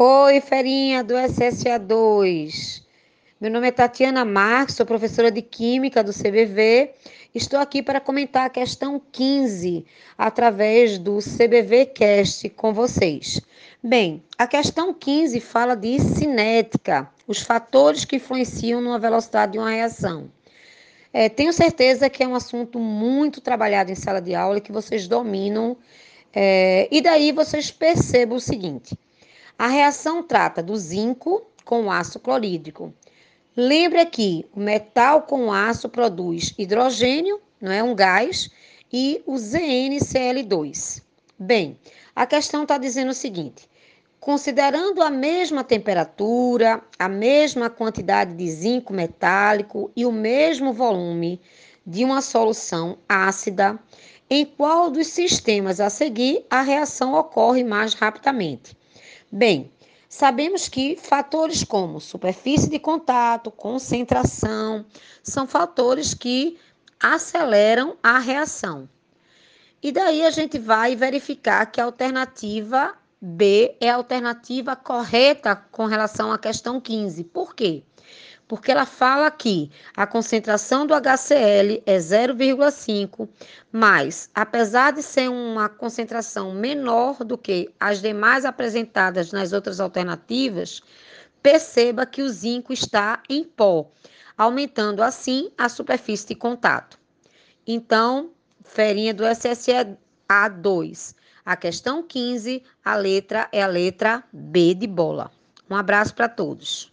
Oi, ferinha do SSA2. Meu nome é Tatiana Marques, sou professora de Química do CBV. Estou aqui para comentar a questão 15 através do CBV Cast com vocês. Bem, a questão 15 fala de cinética, os fatores que influenciam na velocidade de uma reação. É, tenho certeza que é um assunto muito trabalhado em sala de aula que vocês dominam. É, e daí vocês percebam o seguinte a reação trata do zinco com ácido clorídrico. Lembra que o metal com aço produz hidrogênio, não é um gás, e o ZnCl2. Bem, a questão está dizendo o seguinte: considerando a mesma temperatura, a mesma quantidade de zinco metálico e o mesmo volume de uma solução ácida, em qual dos sistemas a seguir a reação ocorre mais rapidamente? Bem, sabemos que fatores como superfície de contato, concentração, são fatores que aceleram a reação. E daí a gente vai verificar que a alternativa B é a alternativa correta com relação à questão 15. Por quê? Porque ela fala que a concentração do HCl é 0,5, mas apesar de ser uma concentração menor do que as demais apresentadas nas outras alternativas, perceba que o zinco está em pó, aumentando assim a superfície de contato. Então, ferinha do SSE A2. A questão 15, a letra é a letra B de bola. Um abraço para todos.